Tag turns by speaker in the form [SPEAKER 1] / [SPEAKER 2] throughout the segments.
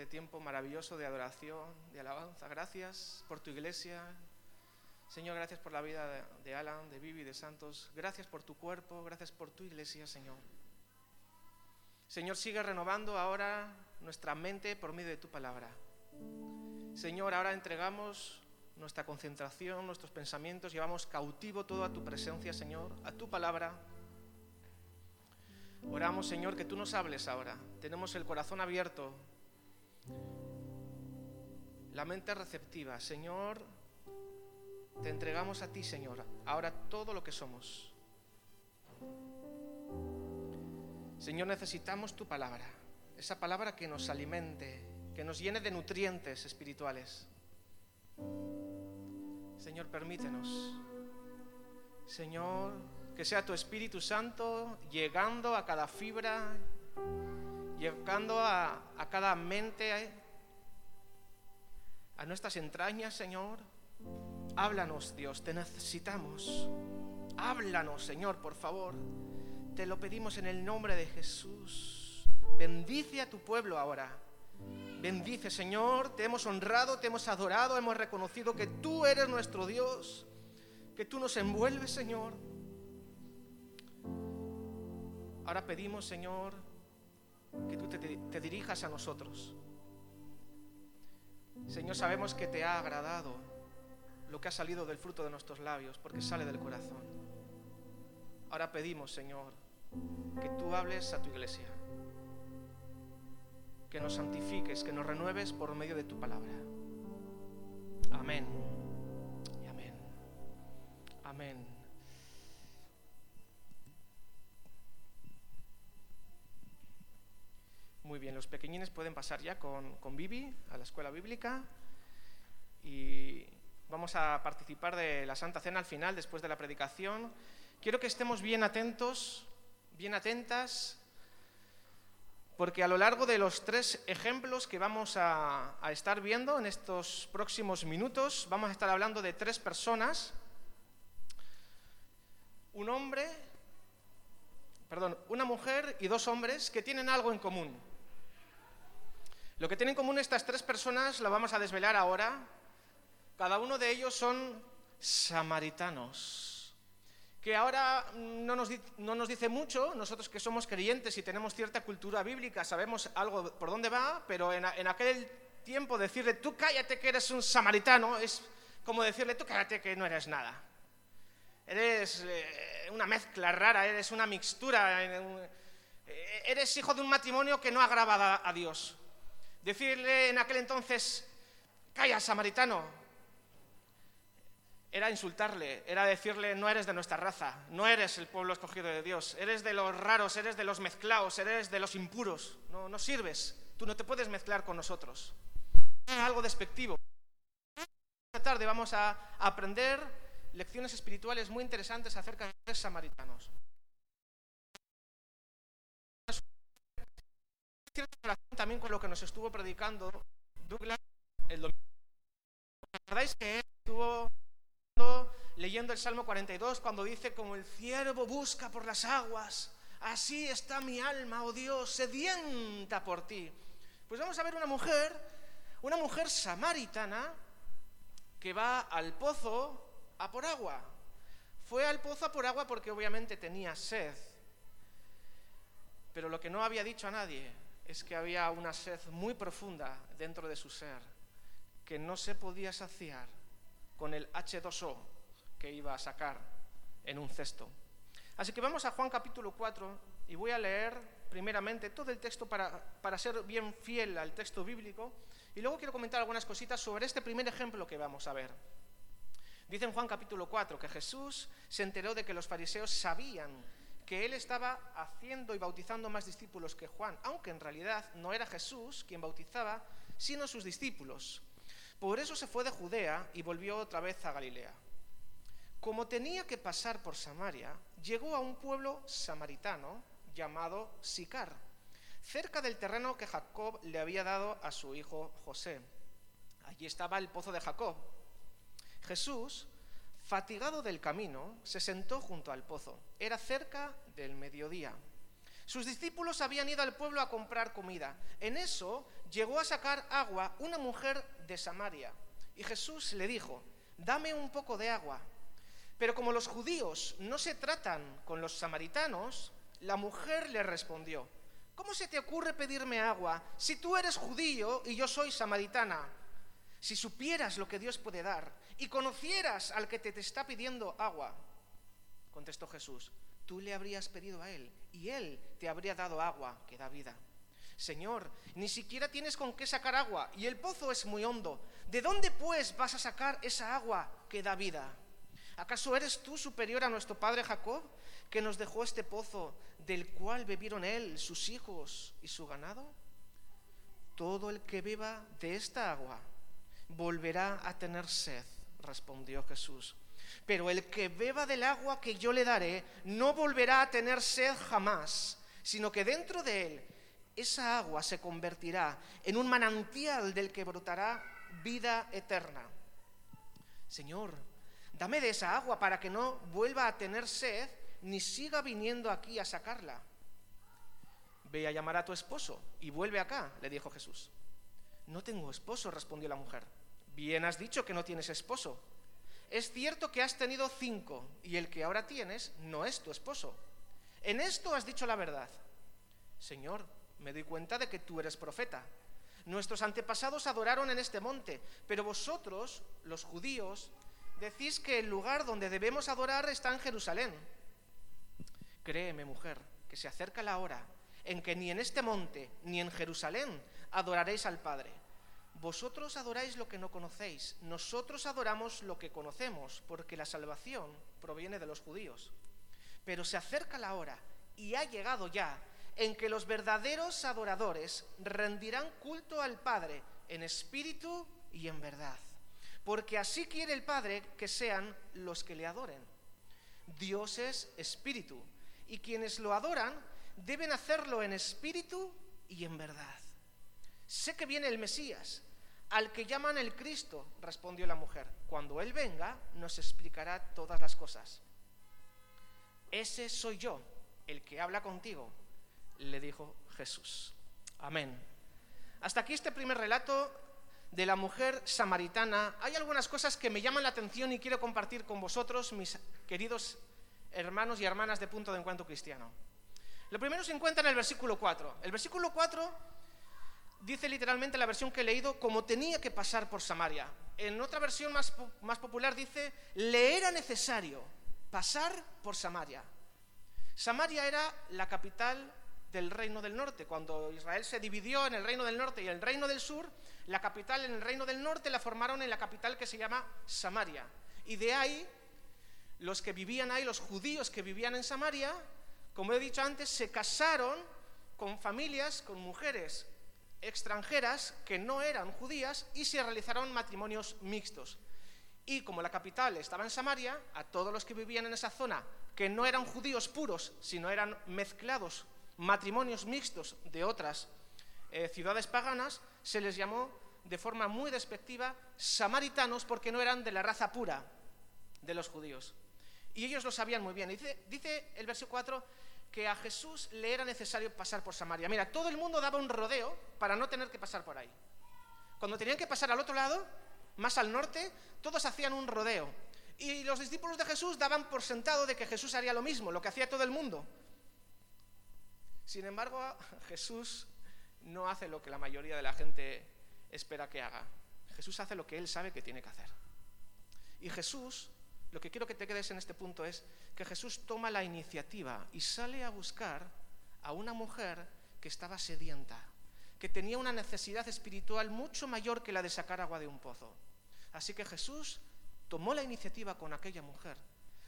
[SPEAKER 1] de tiempo maravilloso de adoración, de alabanza. Gracias por tu iglesia. Señor, gracias por la vida de Alan, de Vivi, de Santos. Gracias por tu cuerpo, gracias por tu iglesia, Señor. Señor, sigue renovando ahora nuestra mente por medio de tu palabra. Señor, ahora entregamos nuestra concentración, nuestros pensamientos, llevamos cautivo todo a tu presencia, Señor, a tu palabra. Oramos, Señor, que tú nos hables ahora. Tenemos el corazón abierto, la mente receptiva. Señor, te entregamos a ti, Señor, ahora todo lo que somos. Señor, necesitamos tu palabra, esa palabra que nos alimente, que nos llene de nutrientes espirituales. Señor, permítenos. Señor, que sea tu Espíritu Santo llegando a cada fibra, llegando a, a cada mente, a nuestras entrañas, Señor. Háblanos, Dios, te necesitamos. Háblanos, Señor, por favor. Te lo pedimos en el nombre de Jesús. Bendice a tu pueblo ahora. Bendice, Señor. Te hemos honrado, te hemos adorado, hemos reconocido que tú eres nuestro Dios, que tú nos envuelves, Señor. Ahora pedimos, Señor, que tú te, dirijas a nosotros. Señor, sabemos que te ha agradado lo que ha salido del fruto de nuestros labios, porque sale del corazón. Ahora pedimos, Señor, que tú hables a tu iglesia, que nos santifiques, que nos renueves por medio de tu palabra. Amén. Y amén. Amén. Muy bien, los pequeñines pueden pasar ya con, con Bibi a la escuela bíblica y vamos a participar de la Santa Cena al final, después de la predicación. Quiero que estemos bien atentos bien atentas, porque a lo largo de los tres ejemplos que vamos a, a, estar viendo en estos próximos minutos, vamos a estar hablando de tres personas. Un hombre, perdón, una mujer y dos hombres que tienen algo en común. Lo que tienen en común estas tres personas lo vamos a desvelar ahora. Cada uno de ellos son samaritanos que ahora no nos, no nos, dice mucho, nosotros que somos creyentes y tenemos cierta cultura bíblica, sabemos algo por dónde va, pero en, aquel tiempo decirle, tú cállate que eres un samaritano, es como decirle, tú cállate que no eres nada. Eres eh, una mezcla rara, eres una mixtura, eh, eres hijo de un matrimonio que no agrava a Dios. Decirle en aquel entonces, calla, samaritano, era insultarle, era decirle, no eres de nuestra raza, no eres el pueblo escogido de Dios, eres de los raros, eres de los mezclados, eres de los impuros, no, no sirves, tú no te puedes mezclar con nosotros. Es algo despectivo. Esta tarde vamos a aprender lecciones espirituales muy interesantes acerca de los samaritanos. También con lo que nos estuvo predicando Douglas el domingo. ¿Recordáis que él estuvo leyendo el Salmo 42 cuando dice, como el ciervo busca por las aguas, así está mi alma, oh Dios, sedienta por ti. Pues vamos a ver una mujer, una mujer samaritana que va al pozo a por agua. Fue al pozo a por agua porque obviamente tenía sed. Pero lo que no había dicho a nadie es que había una sed muy profunda dentro de su ser, que no se podía saciar con el H2O que iba a sacar en un cesto. Así que vamos a Juan capítulo 4 y voy a leer primeramente todo el texto para, para ser bien fiel al texto bíblico y luego quiero comentar algunas cositas sobre este primer ejemplo que vamos a ver. Dice en Juan capítulo 4 que Jesús se enteró de que los fariseos sabían que él estaba haciendo y bautizando más discípulos que Juan, aunque en realidad no era Jesús quien bautizaba, sino sus discípulos. Por eso se fue de Judea y volvió otra vez a Galilea. Como tenía que pasar por Samaria, llegó a un pueblo samaritano llamado Sicar, cerca del terreno que Jacob le había dado a su hijo José. Allí estaba el pozo de Jacob. Jesús, fatigado del camino, se sentó junto al pozo. Era cerca del mediodía. Sus discípulos habían ido al pueblo a comprar comida. En eso llegó a sacar agua una mujer de Samaria. Y Jesús le dijo, dame un poco de agua. Pero como los judíos no se tratan con los samaritanos, la mujer le respondió, ¿cómo se te ocurre pedirme agua si tú eres judío y yo soy samaritana? Si supieras lo que Dios puede dar y conocieras al que te, está pidiendo agua, contestó Jesús, tú le habrías pedido a él y él te habría dado agua que da vida. Señor, ni siquiera tienes con qué sacar agua y el pozo es muy hondo. ¿De dónde pues vas a sacar esa agua que da vida? ¿Acaso eres tú superior a nuestro padre Jacob, que nos dejó este pozo del cual bebieron él, sus hijos y su ganado? Todo el que beba de esta agua volverá a tener sed, respondió Jesús. Pero el que beba del agua que yo le daré no volverá a tener sed jamás, sino que dentro de él esa agua se convertirá en un manantial del que brotará vida eterna. Señor, dame de esa agua para que no vuelva a tener sed ni siga viniendo aquí a sacarla. Ve a llamar a tu esposo y vuelve acá, le dijo Jesús. No tengo esposo, respondió la mujer. Bien has dicho que no tienes esposo. Es cierto que has tenido cinco y el que ahora tienes no es tu esposo. En esto has dicho la verdad. Señor, me doy cuenta de que tú eres profeta. Nuestros antepasados adoraron en este monte, pero vosotros, los judíos, decís que el lugar donde debemos adorar está en Jerusalén. Créeme, mujer, que se acerca la hora en que ni en este monte ni en Jerusalén adoraréis al Padre. Vosotros adoráis lo que no conocéis, nosotros adoramos lo que conocemos, porque la salvación proviene de los judíos. Pero se acerca la hora, y ha llegado ya, en que los verdaderos adoradores rendirán culto al Padre en espíritu y en verdad. Porque así quiere el Padre que sean los que le adoren. Dios es espíritu, y quienes lo adoran deben hacerlo en espíritu y en verdad. Sé que viene el Mesías, al que llaman el Cristo, respondió la mujer. Cuando Él venga, nos explicará todas las cosas. Ese soy yo, el que habla contigo, le dijo Jesús. Amén. Hasta aquí este primer relato de la mujer samaritana. Hay algunas cosas que me llaman la atención y quiero compartir con vosotros, mis queridos hermanos y hermanas de Punto de Encuentro Cristiano. Lo primero se encuentra en el versículo 4. El versículo 4 dice literalmente la versión que he leído como tenía que pasar por Samaria. En otra versión más, más popular dice, le era necesario pasar por Samaria. Samaria era la capital del reino del norte. Cuando Israel se dividió en el reino del norte y el reino del sur, la capital en el reino del norte la formaron en la capital que se llama Samaria. Y de ahí, los que vivían ahí, los judíos que vivían en Samaria, como he dicho antes, se casaron con familias, con mujeres extranjeras que no eran judías y se realizaron matrimonios mixtos. Y como la capital estaba en Samaria, a todos los que vivían en esa zona, que no eran judíos puros, sino eran mezclados, matrimonios mixtos de otras eh, ciudades paganas, se les llamó de forma muy despectiva samaritanos porque no eran de la raza pura de los judíos. Y ellos lo sabían muy bien. Dice, dice el verso 4 que a Jesús le era necesario pasar por Samaria. Mira, todo el mundo daba un rodeo para no tener que pasar por ahí. Cuando tenían que pasar al otro lado, más al norte, todos hacían un rodeo. Y los discípulos de Jesús daban por sentado de que Jesús haría lo mismo, lo que hacía todo el mundo. Sin embargo, Jesús no hace lo que la mayoría de la gente espera que haga. Jesús hace lo que él sabe que tiene que hacer. Y Jesús lo que quiero que te quedes en este punto es que Jesús toma la iniciativa y sale a buscar a una mujer que estaba sedienta, que tenía una necesidad espiritual mucho mayor que la de sacar agua de un pozo. Así que Jesús tomó la iniciativa con aquella mujer,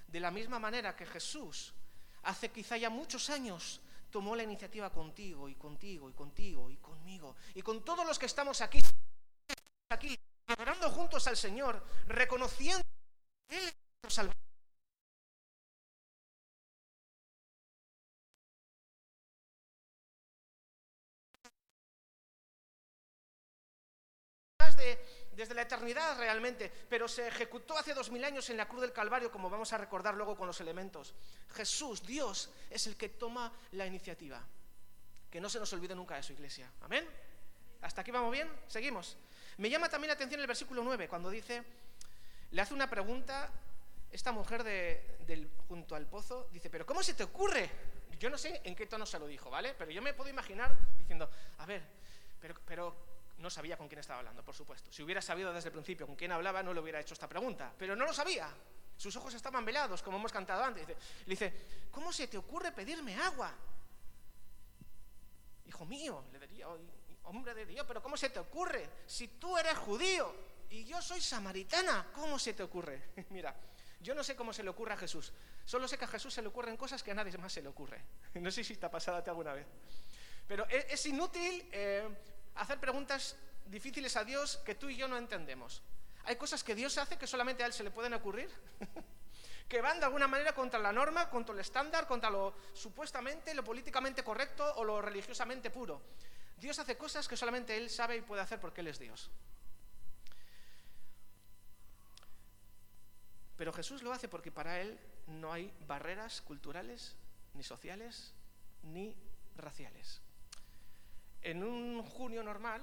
[SPEAKER 1] de la misma manera que Jesús hace quizá ya muchos años tomó la iniciativa contigo y contigo y contigo y conmigo y con todos los que estamos aquí, aquí adorando juntos al Señor, reconociendo Él desde la eternidad realmente, pero se ejecutó hace dos mil años en la cruz del Calvario, como vamos a recordar luego con los elementos. Jesús, Dios, es el que toma la iniciativa. Que no se nos olvide nunca de su iglesia. Amén. ¿Hasta aquí vamos bien? Seguimos. Me llama también la atención el versículo 9, cuando dice, le hace una pregunta esta mujer de, junto al pozo, dice, pero ¿cómo se te ocurre? Yo no sé en qué tono se lo dijo, ¿vale? Pero yo me puedo imaginar diciendo, a ver, pero, pero no sabía con quién estaba hablando, por supuesto. Si hubiera sabido desde el principio con quién hablaba, no le hubiera hecho esta pregunta. Pero no lo sabía. Sus ojos estaban velados, como hemos cantado antes. Le dice, ¿cómo se te ocurre pedirme agua? Hijo mío, le diría, hombre de Dios, pero ¿cómo se te ocurre? Si tú eres judío y yo soy samaritana, ¿cómo se te ocurre? Mira, yo no sé cómo se le ocurre a Jesús. Solo sé que a Jesús se le ocurren cosas que a nadie más se le ocurre. No sé si te ha pasado a ti alguna vez. Pero es, inútil eh, hacer preguntas difíciles a Dios que tú y yo no entendemos. Hay cosas que Dios hace que solamente a Él se le pueden ocurrir, que van de alguna manera contra la norma, contra el estándar, contra lo supuestamente, lo políticamente correcto o lo religiosamente puro. Dios hace cosas que solamente Él sabe y puede hacer porque Él es Dios. Pero Jesús lo hace porque para Él no hay barreras culturales, ni sociales, ni raciales. En un junio normal,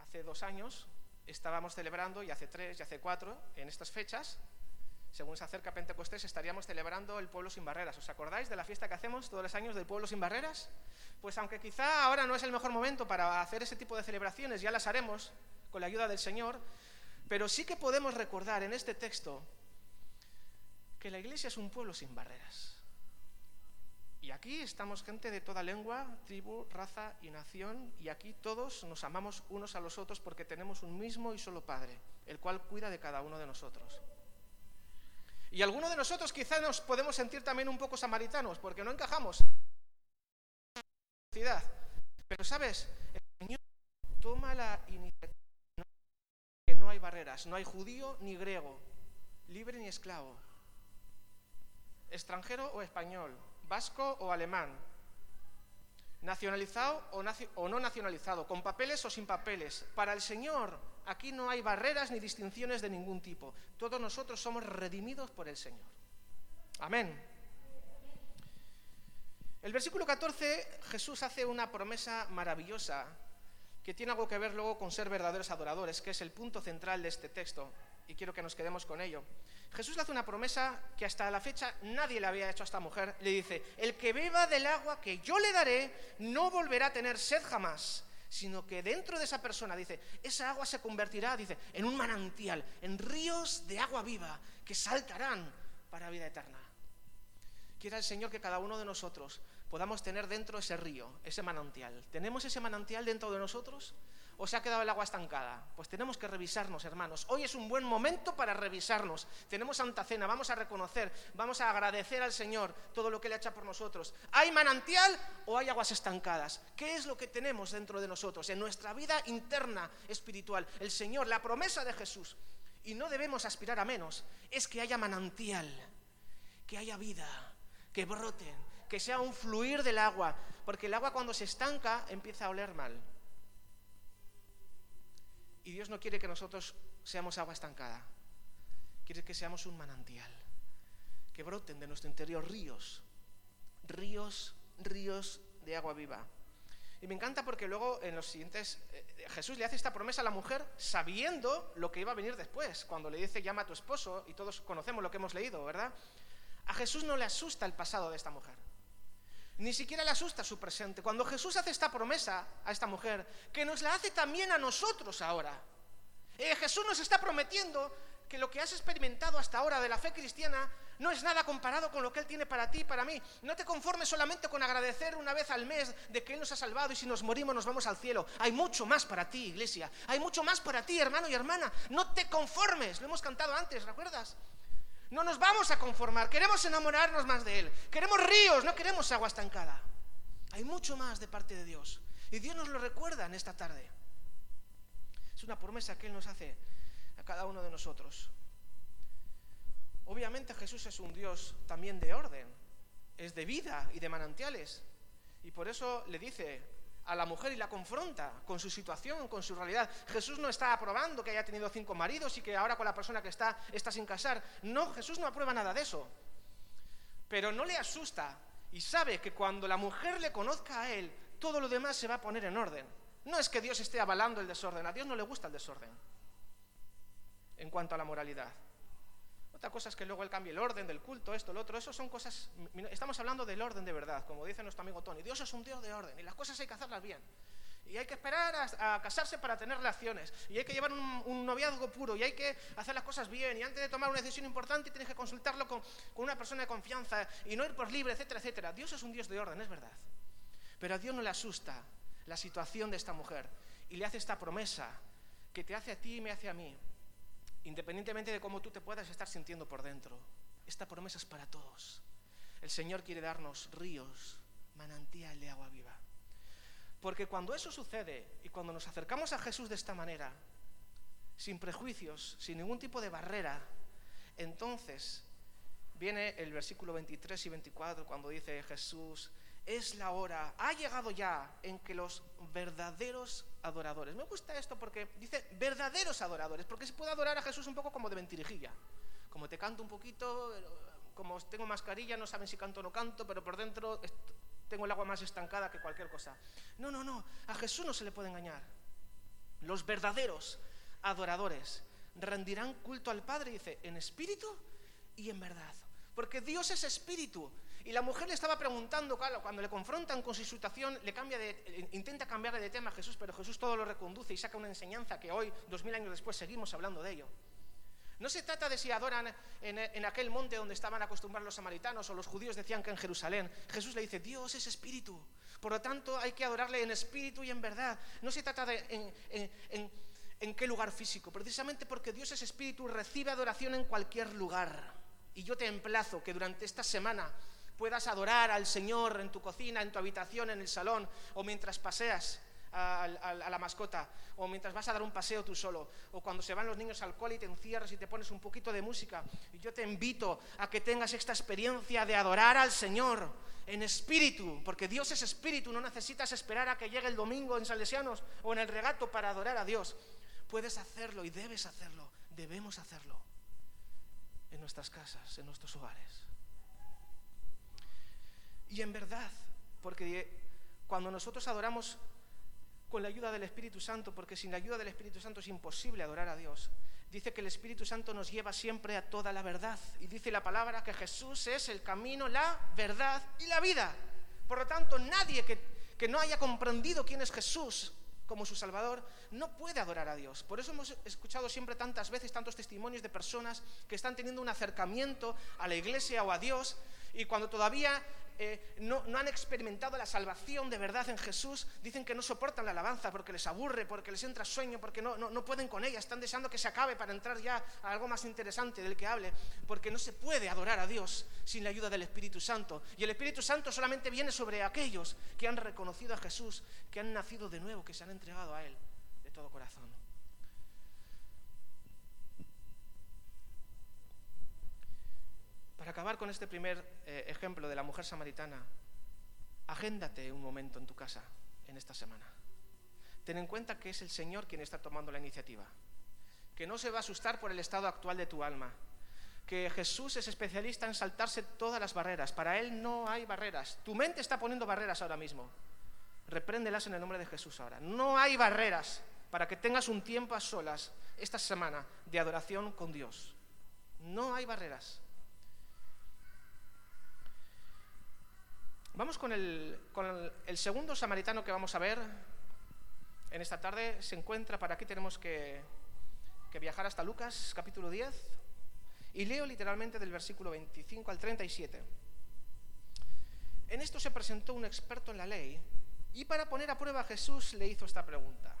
[SPEAKER 1] hace dos años, estábamos celebrando, y hace tres, y hace cuatro, en estas fechas, según se acerca Pentecostés, estaríamos celebrando el pueblo sin barreras. ¿Os acordáis de la fiesta que hacemos todos los años del pueblo sin barreras? Pues aunque quizá ahora no es el mejor momento para hacer ese tipo de celebraciones, ya las haremos con la ayuda del Señor, pero sí que podemos recordar en este texto que la iglesia es un pueblo sin barreras. Y aquí estamos gente de toda lengua, tribu, raza y nación, y aquí todos nos amamos unos a los otros porque tenemos un mismo y solo Padre, el cual cuida de cada uno de nosotros. Y algunos de nosotros quizá nos podemos sentir también un poco samaritanos, porque no encajamos. Pero sabes, el Señor toma la iniciativa que no hay barreras, no hay judío ni griego, libre ni esclavo, extranjero o español, vasco o alemán, nacionalizado o, no nacionalizado, con papeles o sin papeles. Para el Señor aquí no hay barreras ni distinciones de ningún tipo. Todos nosotros somos redimidos por el Señor. Amén. El versículo 14, Jesús hace una promesa maravillosa que tiene algo que ver luego con ser verdaderos adoradores, que es el punto central de este texto, y quiero que nos quedemos con ello. Jesús le hace una promesa que hasta la fecha nadie le había hecho a esta mujer. Le dice, el que beba del agua que yo le daré no volverá a tener sed jamás, sino que dentro de esa persona, dice, esa agua se convertirá, dice, en un manantial, en ríos de agua viva que saltarán para vida eterna. Quiera el Señor que cada uno de nosotros podamos tener dentro ese río, ese manantial. ¿Tenemos ese manantial dentro de nosotros? ¿O se ha quedado el agua estancada? Pues tenemos que revisarnos, hermanos. Hoy es un buen momento para revisarnos. Tenemos Santa Cena, vamos a reconocer, vamos a agradecer al Señor todo lo que le ha hecho por nosotros. ¿Hay manantial o hay aguas estancadas? ¿Qué es lo que tenemos dentro de nosotros, en nuestra vida interna espiritual? El Señor, la promesa de Jesús. Y no debemos aspirar a menos, es que haya manantial, que haya vida, que broten, que sea un fluir del agua, porque el agua cuando se estanca empieza a oler mal. Y Dios no quiere que nosotros seamos agua estancada. Quiere que seamos un manantial. Que broten de nuestro interior ríos. Ríos, ríos de agua viva. Y me encanta porque luego en los siguientes, eh, Jesús le hace esta promesa a la mujer sabiendo lo que iba a venir después, cuando le dice llama a tu esposo, y todos conocemos lo que hemos leído, ¿verdad? A Jesús no le asusta el pasado de esta mujer. Ni siquiera le asusta su presente. Cuando Jesús hace esta promesa a esta mujer, que nos la hace también a nosotros ahora. Eh, Jesús nos está prometiendo que lo que has experimentado hasta ahora de la fe cristiana no es nada comparado con lo que Él tiene para ti y para mí. No te conformes solamente con agradecer una vez al mes de que Él nos ha salvado y si nos morimos nos vamos al cielo. Hay mucho más para ti, iglesia. Hay mucho más para ti, hermano y hermana. No te conformes. Lo hemos cantado antes, ¿recuerdas? No nos vamos a conformar, queremos enamorarnos más de Él. Queremos ríos, no queremos agua estancada. Hay mucho más de parte de Dios. Y Dios nos lo recuerda en esta tarde. Es una promesa que Él nos hace a cada uno de nosotros. Obviamente Jesús es un Dios también de orden, es de vida y de manantiales. Y por eso le dice a la mujer y la confronta con su situación, con su realidad. Jesús no está aprobando que haya tenido cinco maridos y que ahora con la persona que está está sin casar. No, Jesús no aprueba nada de eso. Pero no le asusta y sabe que cuando la mujer le conozca a él, todo lo demás se va a poner en orden. No es que Dios esté avalando el desorden, a Dios no le gusta el desorden en cuanto a la moralidad. Otra cosa es que luego él cambie el orden del culto, esto, lo otro. Eso son cosas. Estamos hablando del orden de verdad, como dice nuestro amigo Tony. Dios es un Dios de orden y las cosas hay que hacerlas bien. Y hay que esperar a, casarse para tener relaciones. Y hay que llevar un, noviazgo puro. Y hay que hacer las cosas bien. Y antes de tomar una decisión importante tienes que consultarlo con, con una persona de confianza. Y no ir por libre, etcétera, etcétera. Dios es un Dios de orden, es verdad. Pero a Dios no le asusta la situación de esta mujer. Y le hace esta promesa que te hace a ti y me hace a mí independientemente de cómo tú te puedas estar sintiendo por dentro. Esta promesa es para todos. El Señor quiere darnos ríos, manantial de agua viva. Porque cuando eso sucede y cuando nos acercamos a Jesús de esta manera, sin prejuicios, sin ningún tipo de barrera, entonces viene el versículo 23 y 24 cuando dice Jesús, es la hora, ha llegado ya en que los verdaderos adoradores. Me gusta esto porque dice verdaderos adoradores, porque se puede adorar a Jesús un poco como de mentirijilla. Como te canto un poquito, como tengo mascarilla, no saben si canto o no canto, pero por dentro tengo el agua más estancada que cualquier cosa. No, no, no, a Jesús no se le puede engañar. Los verdaderos adoradores rendirán culto al Padre, dice, en espíritu y en verdad. Porque Dios es espíritu y la mujer le estaba preguntando, claro, cuando le confrontan con su situación, le cambia de, intenta cambiarle de tema a Jesús, pero Jesús todo lo reconduce y saca una enseñanza que hoy, dos mil años después, seguimos hablando de ello. No se trata de si adoran en, en, aquel monte donde estaban acostumbrados los samaritanos o los judíos decían que en Jerusalén. Jesús le dice, Dios es espíritu. Por lo tanto, hay que adorarle en espíritu y en verdad. No se trata de en, en, en qué lugar físico, precisamente porque Dios es espíritu, recibe adoración en cualquier lugar. Y yo te emplazo que durante esta semana puedas adorar al Señor en tu cocina, en tu habitación, en el salón, o mientras paseas a, la mascota, o mientras vas a dar un paseo tú solo, o cuando se van los niños al cole y te encierras y te pones un poquito de música. Y yo te invito a que tengas esta experiencia de adorar al Señor en espíritu, porque Dios es espíritu, no necesitas esperar a que llegue el domingo en Salesianos o en el regato para adorar a Dios. Puedes hacerlo y debes hacerlo, debemos hacerlo en nuestras casas, en nuestros hogares. Y en verdad, porque cuando nosotros adoramos con la ayuda del Espíritu Santo, porque sin la ayuda del Espíritu Santo es imposible adorar a Dios, dice que el Espíritu Santo nos lleva siempre a toda la verdad. Y dice la palabra que Jesús es el camino, la verdad y la vida. Por lo tanto, nadie que, que no haya comprendido quién es Jesús como su Salvador, no puede adorar a Dios. Por eso hemos escuchado siempre tantas veces tantos testimonios de personas que están teniendo un acercamiento a la iglesia o a Dios y cuando todavía eh, no, han experimentado la salvación de verdad en Jesús, dicen que no soportan la alabanza porque les aburre, porque les entra sueño, porque no, no, pueden con ella, están deseando que se acabe para entrar ya a algo más interesante del que hable, porque no se puede adorar a Dios sin la ayuda del Espíritu Santo. Y el Espíritu Santo solamente viene sobre aquellos que han reconocido a Jesús, que han nacido de nuevo, que se han entregado a Él de todo corazón. Acabar con este primer eh, ejemplo de la mujer samaritana, agéndate un momento en tu casa en esta semana. Ten en cuenta que es el Señor quien está tomando la iniciativa, que no se va a asustar por el estado actual de tu alma, que Jesús es especialista en saltarse todas las barreras. Para Él no hay barreras. Tu mente está poniendo barreras ahora mismo. Repréndelas en el nombre de Jesús ahora. No hay barreras para que tengas un tiempo a solas esta semana de adoración con Dios. No hay barreras. Vamos con el, segundo samaritano que vamos a ver en esta tarde. Se encuentra, para aquí tenemos que, que viajar hasta Lucas capítulo 10 y leo literalmente del versículo 25 al 37. En esto se presentó un experto en la ley y para poner a prueba a Jesús le hizo esta pregunta.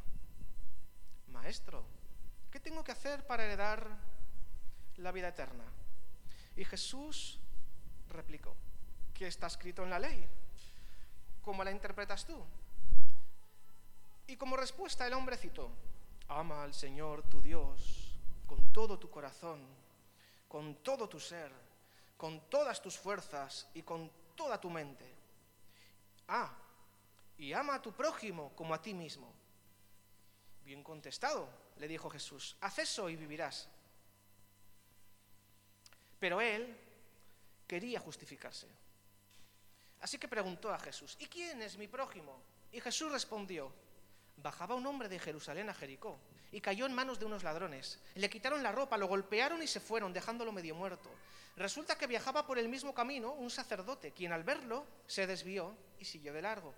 [SPEAKER 1] Maestro, ¿qué tengo que hacer para heredar la vida eterna? Y Jesús replicó, que está escrito en la ley. ¿Cómo la interpretas tú? Y como respuesta el hombre citó, ama al Señor tu Dios con todo tu corazón, con todo tu ser, con todas tus fuerzas y con toda tu mente. Ah, y ama a tu prójimo como a ti mismo. Bien contestado, le dijo Jesús, haz eso y vivirás. Pero él quería justificarse. Así que preguntó a Jesús, ¿y quién es mi prójimo? Y Jesús respondió, bajaba un hombre de Jerusalén a Jericó y cayó en manos de unos ladrones. Le quitaron la ropa, lo golpearon y se fueron, dejándolo medio muerto. Resulta que viajaba por el mismo camino un sacerdote, quien al verlo se desvió y siguió de largo.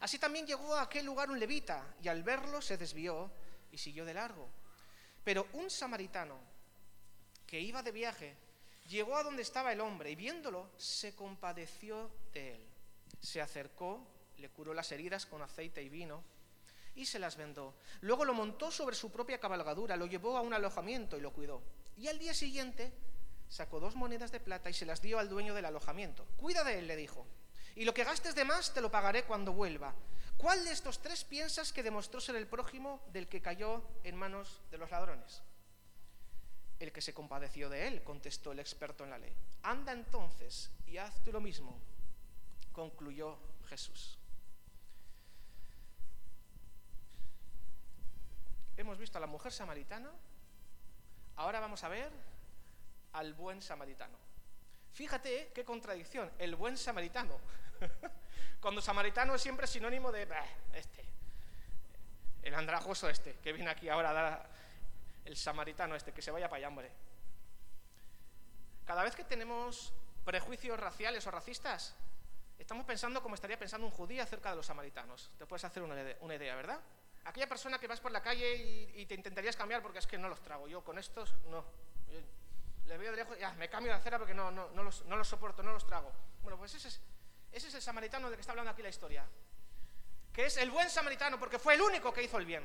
[SPEAKER 1] Así también llegó a aquel lugar un levita y al verlo se desvió y siguió de largo. Pero un samaritano que iba de viaje llegó a donde estaba el hombre y viéndolo se compadeció de él. Se acercó, le curó las heridas con aceite y vino y se las vendó. Luego lo montó sobre su propia cabalgadura, lo llevó a un alojamiento y lo cuidó. Y al día siguiente sacó dos monedas de plata y se las dio al dueño del alojamiento. Cuida de él, le dijo, y lo que gastes de más te lo pagaré cuando vuelva. ¿Cuál de estos tres piensas que demostró ser el prójimo del que cayó en manos de los ladrones? El que se compadeció de él, contestó el experto en la ley. Anda entonces y haz tú lo mismo, concluyó Jesús. Hemos visto a la mujer samaritana, ahora vamos a ver al buen samaritano. Fíjate qué contradicción, el buen samaritano. Cuando samaritano es siempre sinónimo de este, el andrajoso este, que viene aquí ahora a dar el samaritano este, que se vaya para allá, hombre. Cada vez que tenemos prejuicios raciales o racistas, estamos pensando como estaría pensando un judío acerca de los samaritanos. Te puedes hacer una idea, ¿verdad? Aquella persona que vas por la calle y, te intentarías cambiar porque es que no los trago. Yo con estos, no. le veo de lejos, ya, me cambio de acera porque no, no, no, los, no soporto, no los trago. Bueno, pues ese es, ese es el samaritano del que está hablando aquí la historia. Que es el buen samaritano porque fue el único que hizo el bien.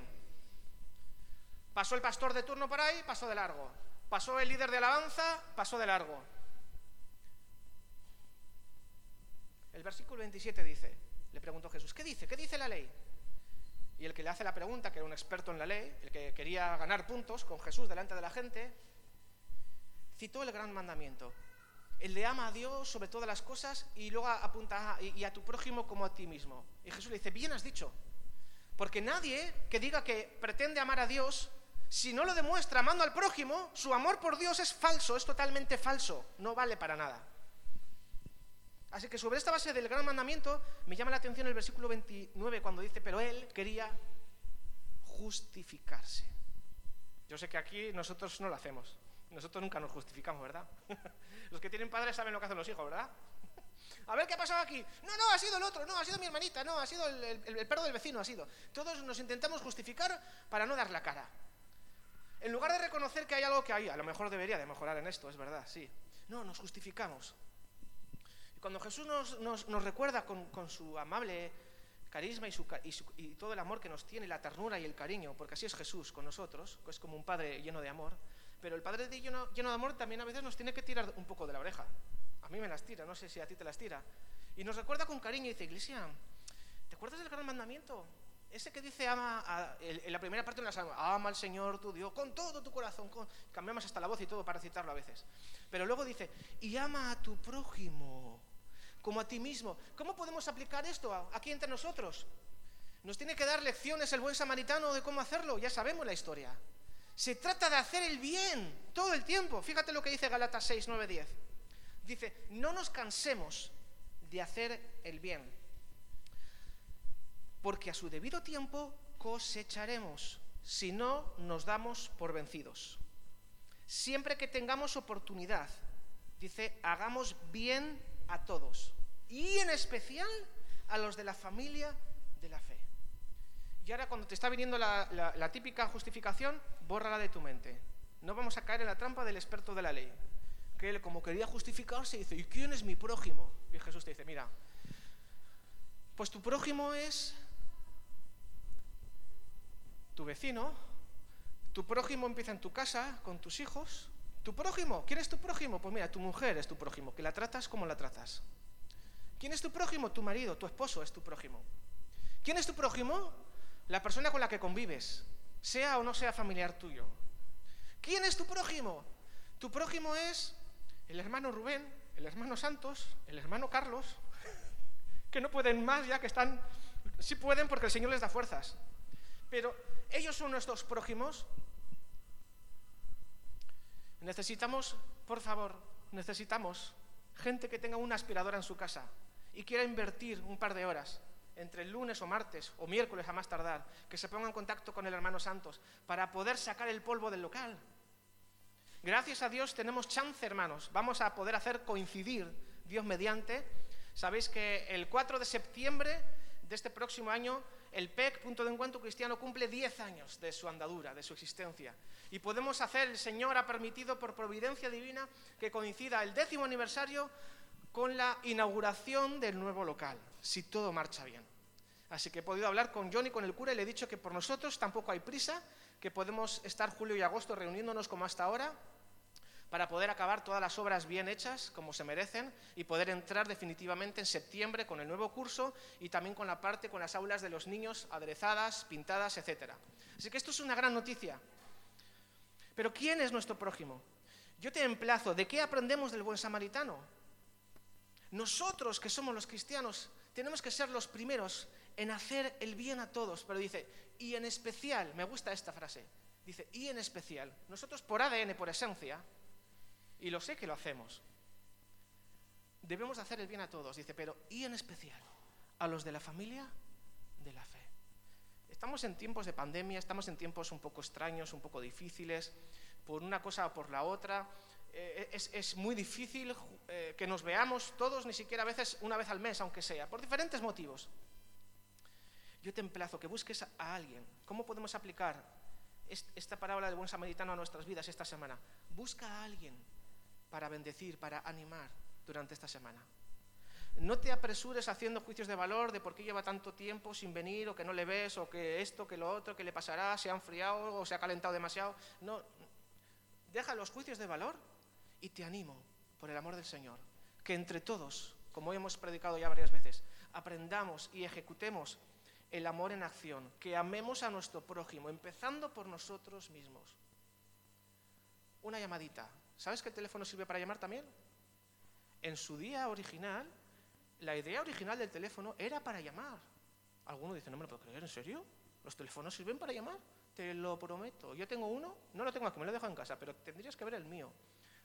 [SPEAKER 1] Pasó el pastor de turno por ahí, pasó de largo. Pasó el líder de alabanza, pasó de largo. El versículo 27 dice, le preguntó Jesús, ¿qué dice? ¿Qué dice la ley? Y el que le hace la pregunta, que era un experto en la ley, el que quería ganar puntos con Jesús delante de la gente, citó el gran mandamiento. El de ama a Dios sobre todas las cosas y luego apunta y a tu prójimo como a ti mismo. Y Jesús le dice, bien has dicho. Porque nadie que diga que pretende amar a Dios, si no lo demuestra amando al prójimo, su amor por Dios es falso, es totalmente falso, no vale para nada. Así que sobre esta base del gran mandamiento me llama la atención el versículo 29 cuando dice, pero él quería justificarse. Yo sé que aquí nosotros no lo hacemos. Nosotros nunca nos justificamos, ¿verdad? los que tienen padres saben lo que hacen los hijos, ¿verdad? A ver qué ha pasado aquí. No, no, ha sido el otro, no, ha sido mi hermanita, no, ha sido el, perro del vecino, ha sido. Todos nos intentamos justificar para no dar la cara. En lugar de reconocer que hay algo que hay, a lo mejor debería de mejorar en esto, es verdad, sí. No, nos justificamos. Cuando Jesús nos, recuerda con, su amable carisma y, todo el amor que nos tiene, la ternura y el cariño, porque así es Jesús con nosotros, que es como un Padre lleno de amor, pero el Padre lleno, lleno de amor también a veces nos tiene que tirar un poco de la oreja. A mí me las tira, no sé si a ti te las tira. Y nos recuerda con cariño y dice, Iglesia, ¿te acuerdas del gran mandamiento? Ese que dice ama, en la primera parte de la ama al Señor tu Dios con todo tu corazón. cambiamos hasta la voz y todo para citarlo a veces. Pero luego dice, y ama a tu prójimo como a ti mismo. ¿Cómo podemos aplicar esto aquí entre nosotros? Nos tiene que dar lecciones el buen samaritano de cómo hacerlo, ya sabemos la historia. Se trata de hacer el bien todo el tiempo. Fíjate lo que dice Galatas 6, 9, 10. Dice, no nos cansemos de hacer el bien, porque a su debido tiempo cosecharemos, si no nos damos por vencidos. Siempre que tengamos oportunidad, dice, hagamos bien a todos, y en especial a los de la familia de la fe. Y ahora cuando te está viniendo la, típica justificación, bórrala de tu mente. No vamos a caer en la trampa del experto de la ley, que él como quería justificarse dice, ¿y quién es mi prójimo? Y Jesús te dice, mira, pues tu prójimo es tu vecino, tu prójimo empieza en tu casa, con tus hijos, tu prójimo, ¿quién es tu prójimo? Pues mira, tu mujer es tu prójimo, que la tratas como la tratas. ¿Quién es tu prójimo? Tu marido, tu esposo es tu prójimo. ¿Quién es tu prójimo? La persona con la que convives, sea o no sea familiar tuyo. ¿Quién es tu prójimo? Tu prójimo es el hermano Rubén, el hermano Santos, el hermano Carlos, que no pueden más ya que están Sí pueden porque el Señor les da fuerzas. Pero ellos son nuestros prójimos. Necesitamos, por favor, necesitamos gente que tenga una aspiradora en su casa y quiera invertir un par de horas entre el lunes o martes o miércoles a más tardar, que se ponga en contacto con el hermano Santos para poder sacar el polvo del local. Gracias a Dios tenemos chance, hermanos. Vamos a poder hacer coincidir, Dios mediante. Sabéis que el 4 de septiembre de este próximo año, el PEC, Punto de Encuentro Cristiano, cumple 10 años de su andadura, de su existencia. Y podemos hacer, el Señor ha permitido por providencia divina que coincida el décimo aniversario con la inauguración del nuevo local, si todo marcha bien. Así que he podido hablar con John y con el cura y le he dicho que por nosotros tampoco hay prisa, que podemos estar julio y agosto reuniéndonos como hasta ahora para poder acabar todas las obras bien hechas, como se merecen, y poder entrar definitivamente en septiembre con el nuevo curso y también con la parte, con las aulas de los niños aderezadas, pintadas, etc. Así que esto es una gran noticia. Pero ¿quién es nuestro prójimo? Yo te emplazo, ¿de qué aprendemos del buen samaritano? Nosotros que somos los cristianos tenemos que ser los primeros en hacer el bien a todos, pero dice, y en especial, me gusta esta frase, dice, y en especial, nosotros por ADN, por esencia, y lo sé que lo hacemos, debemos hacer el bien a todos, dice, pero y en especial a los de la familia de la fe. Estamos en tiempos de pandemia, estamos en tiempos un poco extraños, un poco difíciles, por una cosa o por la otra. Eh, es, muy difícil eh, que nos veamos todos, ni siquiera a veces una vez al mes, aunque sea, por diferentes motivos. Yo te emplazo que busques a alguien. ¿Cómo podemos aplicar esta parábola del buen samaritano a nuestras vidas esta semana? Busca a alguien para bendecir, para animar durante esta semana. No te apresures haciendo juicios de valor de por qué lleva tanto tiempo sin venir o que no le ves o que esto, que lo otro, que le pasará, se ha enfriado o se ha calentado demasiado. No, deja los juicios de valor y te animo, por el amor del Señor, que entre todos, como hemos predicado ya varias veces, aprendamos y ejecutemos el amor en acción, que amemos a nuestro prójimo, empezando por nosotros mismos. Una llamadita. ¿Sabes que el teléfono sirve para llamar también? En su día original, la idea original del teléfono era para llamar. Alguno dice, no me lo puedo creer, ¿en serio? ¿Los teléfonos sirven para llamar? Te lo prometo. Yo tengo uno, no lo tengo aquí, me lo he dejado en casa, pero tendrías que ver el mío.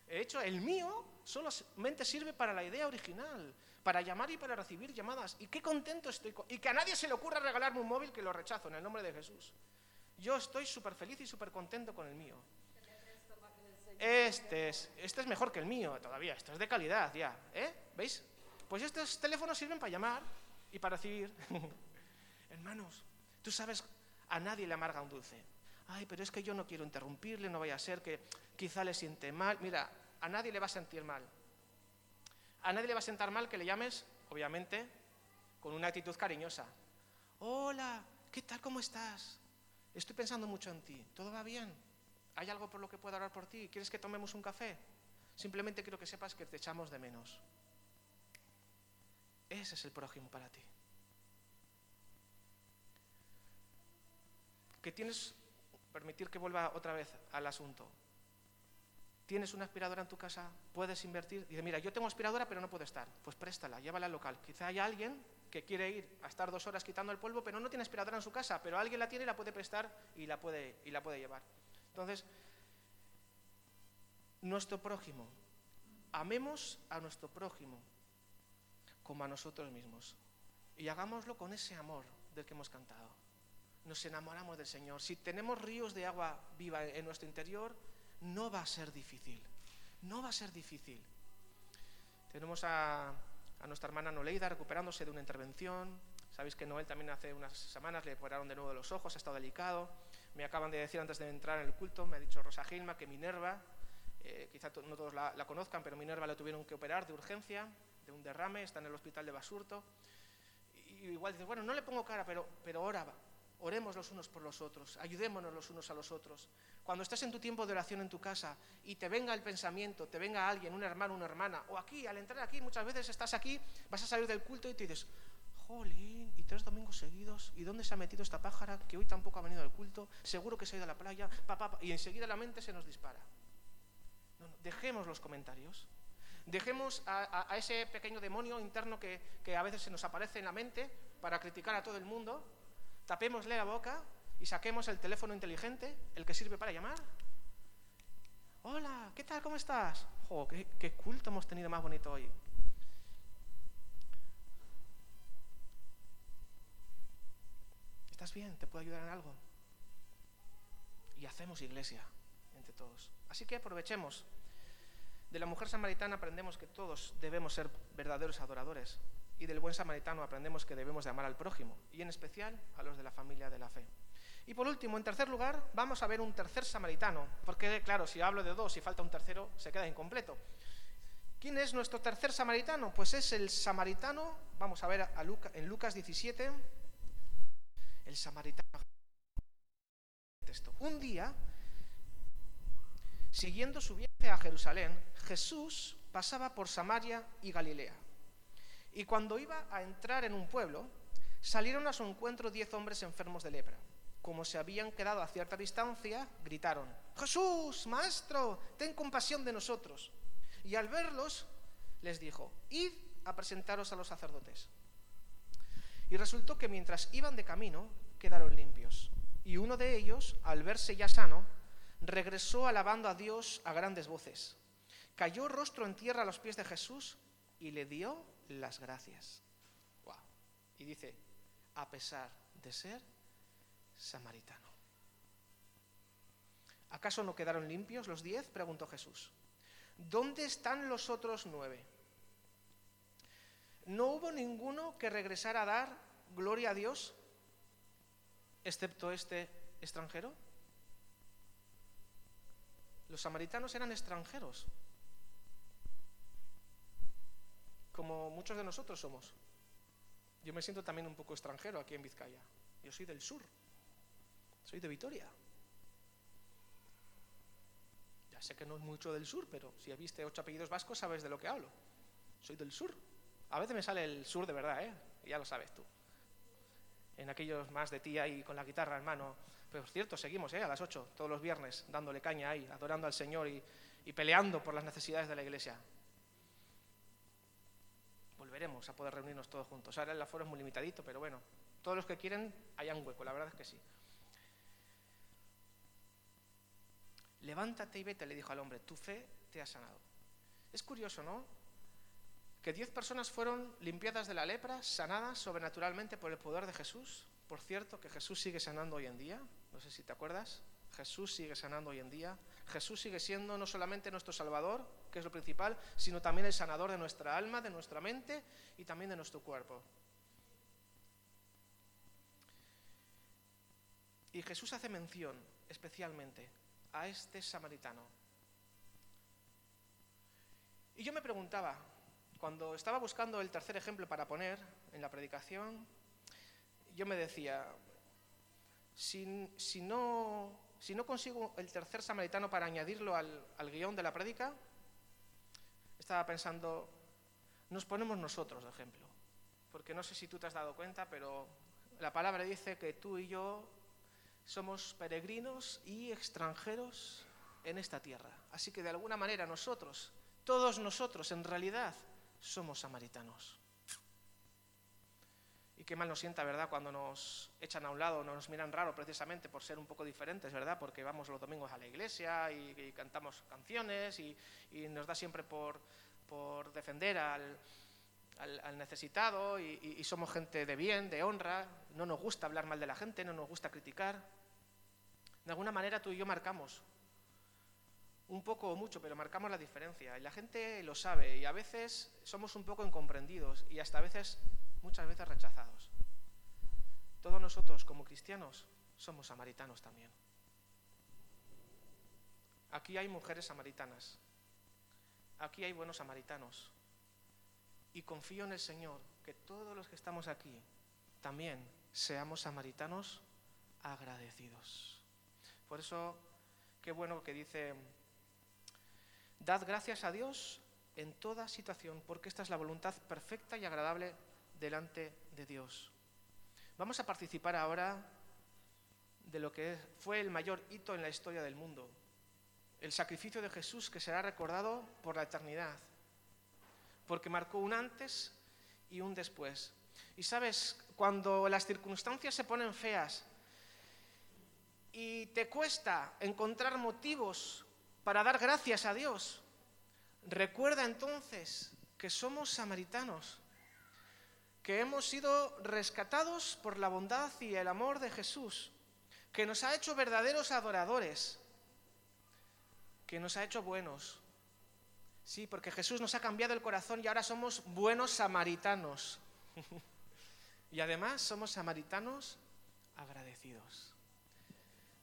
[SPEAKER 1] De hecho, el mío solamente sirve para la idea original, para llamar y para recibir llamadas. Y qué contento estoy. Y que a nadie se le ocurra regalarme un móvil que lo rechazo en el nombre de Jesús. Yo estoy súper feliz y súper contento con el mío. Este es, este es mejor que el mío todavía, esto es de calidad ya. ¿eh? ¿Veis? Pues estos teléfonos sirven para llamar y para recibir. Hermanos, tú sabes, a nadie le amarga un dulce ay, pero es que yo no quiero interrumpirle, no vaya a ser que quizá le siente mal. Mira, a nadie le va a sentir mal. A nadie le va a sentar mal que le llames, obviamente, con una actitud cariñosa. Hola, ¿qué tal? ¿Cómo estás? Estoy pensando mucho en ti. ¿Todo va bien? ¿Hay algo por lo que pueda hablar por ti? ¿Quieres que tomemos un café? Simplemente quiero que sepas que te echamos de menos. Ese es el prójimo para ti. Que tienes permitir que vuelva otra vez al asunto. ¿Tienes una aspiradora en tu casa? ¿Puedes invertir? Dice, mira, yo tengo aspiradora pero no puedo estar. Pues préstala, llévala al local. Quizá haya alguien que quiere ir a estar dos horas quitando el polvo, pero no tiene aspiradora en su casa, pero alguien la tiene y la puede prestar y la puede, y la puede llevar. Entonces, nuestro prójimo, amemos a nuestro prójimo como a nosotros mismos y hagámoslo con ese amor del que hemos cantado nos enamoramos del Señor, si tenemos ríos de agua viva en nuestro interior, no va a ser difícil. No va a ser difícil. Tenemos a, nuestra hermana Noleida recuperándose de una intervención. Sabéis que Noel también hace unas semanas le operaron de nuevo los ojos, ha estado delicado. Me acaban de decir antes de entrar en el culto, me ha dicho Rosa Gilma que Minerva, eh, quizá no todos la, conozcan, pero Minerva la tuvieron que operar de urgencia, de un derrame, está en el hospital de Basurto. Y, igual dice, bueno, no le pongo cara, pero, pero ahora Oremos los unos por los otros, ayudémonos los unos a los otros. Cuando estés en tu tiempo de oración en tu casa y te venga el pensamiento, te venga alguien, un hermano, una hermana, o aquí, al entrar aquí, muchas veces estás aquí, vas a salir del culto y te dices, jolín, y tres domingos seguidos, ¿y dónde se ha metido esta pájara que hoy tampoco ha venido al culto? Seguro que se ha ido a la playa, papá, y enseguida la mente se nos dispara. dejemos los comentarios, dejemos a, ese pequeño demonio interno que, que a veces se nos aparece en la mente, para criticar a todo el mundo, tapémosle la boca y saquemos el teléfono inteligente, el que sirve para llamar. Hola, ¿qué tal? ¿Cómo estás? Jo, qué, qué culto hemos tenido más bonito hoy. ¿Estás bien? ¿Te puedo ayudar en algo? Y hacemos iglesia entre todos. Así que aprovechemos. De la mujer samaritana aprendemos que todos debemos ser verdaderos adoradores. Y del buen samaritano aprendemos que debemos de amar al prójimo, y en especial a los de la familia de la fe. Y por último, en tercer lugar, vamos a ver un tercer samaritano, porque claro, si hablo de dos y falta un tercero, se queda incompleto. ¿Quién es nuestro tercer samaritano? Pues es el samaritano, vamos a ver en Lucas 17, el samaritano. Un día, siguiendo su viaje a Jerusalén, Jesús pasaba por Samaria y Galilea. Y cuando iba a entrar en un pueblo, salieron a su encuentro diez hombres enfermos de lepra. Como se habían quedado a cierta distancia, gritaron, Jesús, Maestro, ten compasión de nosotros. Y al verlos, les dijo, id a presentaros a los sacerdotes. Y resultó que mientras iban de camino, quedaron limpios. Y uno de ellos, al verse ya sano, regresó alabando a Dios a grandes voces. Cayó rostro en tierra a los pies de Jesús y le dio las gracias. Y dice, a pesar de ser samaritano. ¿Acaso no quedaron limpios los diez? preguntó Jesús. ¿Dónde están los otros nueve? ¿No hubo ninguno que regresara a dar gloria a Dios excepto este extranjero? Los samaritanos eran extranjeros, como muchos de nosotros somos. Yo me siento también un poco extranjero aquí en Vizcaya. Yo soy del sur, soy de Vitoria. Ya sé que no es mucho del sur, pero si viste ocho apellidos vascos sabes de lo que hablo. Soy del sur. A veces me sale el sur de verdad, ¿eh? Ya lo sabes tú en aquellos más de ti ahí con la guitarra en mano. Pero es cierto, seguimos ¿eh? a las 8, todos los viernes, dándole caña ahí, adorando al Señor y, peleando por las necesidades de la iglesia. Volveremos a poder reunirnos todos juntos. Ahora el aforo es muy limitadito, pero bueno, todos los que quieren, hayan hueco, la verdad es que sí. Levántate y vete, le dijo al hombre, tu fe te ha sanado. Es curioso, ¿no? Que diez personas fueron limpiadas de la lepra, sanadas sobrenaturalmente por el poder de Jesús. Por cierto, que Jesús sigue sanando hoy en día, no sé si te acuerdas, Jesús sigue sanando hoy en día. Jesús sigue siendo no solamente nuestro Salvador, que es lo principal, sino también el sanador de nuestra alma, de nuestra mente y también de nuestro cuerpo. Y Jesús hace mención especialmente a este samaritano. Y yo me preguntaba, cuando estaba buscando el tercer ejemplo para poner en la predicación, yo me decía, si, no, si no, consigo el tercer samaritano para añadirlo al, al guion de la prédica, estaba pensando, nos ponemos nosotros de ejemplo. Porque no sé si tú te has dado cuenta, pero la palabra dice que tú y yo somos peregrinos y extranjeros en esta tierra. Así que de alguna manera nosotros, todos nosotros en realidad, somos samaritanos. Y qué mal nos sienta, ¿verdad?, cuando nos echan a un lado, nos miran raro precisamente por ser un poco diferentes, ¿verdad?, porque vamos los domingos a la iglesia y, cantamos canciones y, nos da siempre por, defender al, necesitado y, somos gente de bien, de honra, no nos gusta hablar mal de la gente, no nos gusta criticar. De alguna manera tú y yo marcamos un poco o mucho, pero marcamos la diferencia. Y la gente lo sabe y a veces somos un poco incomprendidos y hasta a veces, muchas veces rechazados. Todos nosotros como cristianos somos samaritanos también. Aquí hay mujeres samaritanas. Aquí hay buenos samaritanos. Y confío en el Señor que todos los que estamos aquí también seamos samaritanos agradecidos. Por eso, qué bueno que dice Dad gracias a Dios en toda situación, porque esta es la voluntad perfecta y agradable delante de Dios. Vamos a participar ahora de lo que fue el mayor hito en la historia del mundo, el sacrificio de Jesús que será recordado por la eternidad, porque marcó un antes y un después. Y sabes, cuando las circunstancias se ponen feas y te cuesta encontrar motivos para dar gracias a Dios, recuerda entonces que somos samaritanos, que hemos sido rescatados por la bondad y el amor de Jesús, que nos ha hecho verdaderos adoradores, que nos ha hecho buenos. Sí, porque Jesús nos ha cambiado el corazón y ahora somos buenos samaritanos. y además somos samaritanos agradecidos.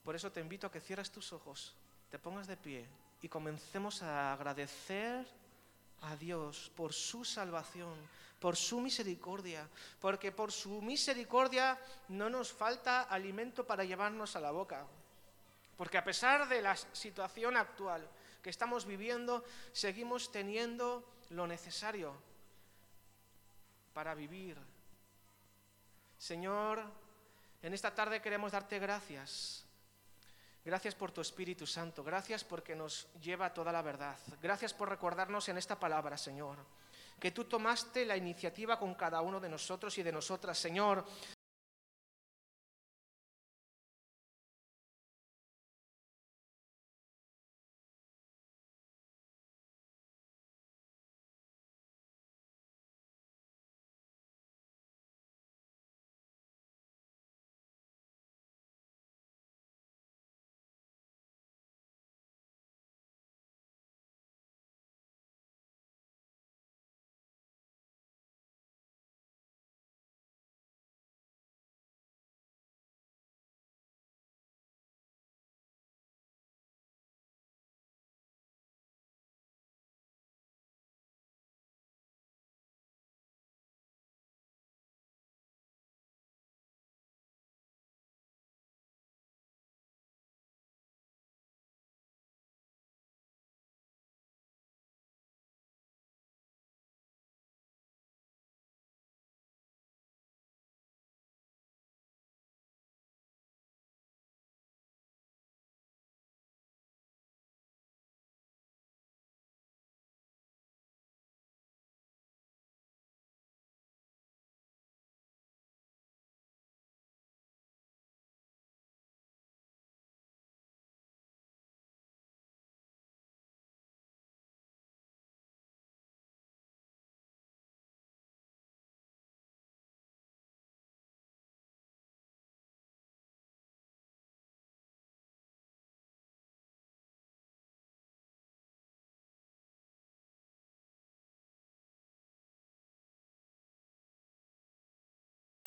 [SPEAKER 1] Por eso te invito a que cierres tus ojos, te pongas de pie y comencemos a agradecer a Dios por su salvación, por su misericordia, porque por su misericordia no nos falta alimento para llevarnos a la boca. Porque a pesar de la situación actual que estamos viviendo, seguimos teniendo lo necesario para vivir. Señor, en esta tarde queremos darte gracias Gracias por tu Espíritu Santo, gracias porque nos lleva toda la verdad. Gracias por recordarnos en esta palabra, Señor, que tú tomaste la iniciativa con cada uno de nosotros y de nosotras, Señor,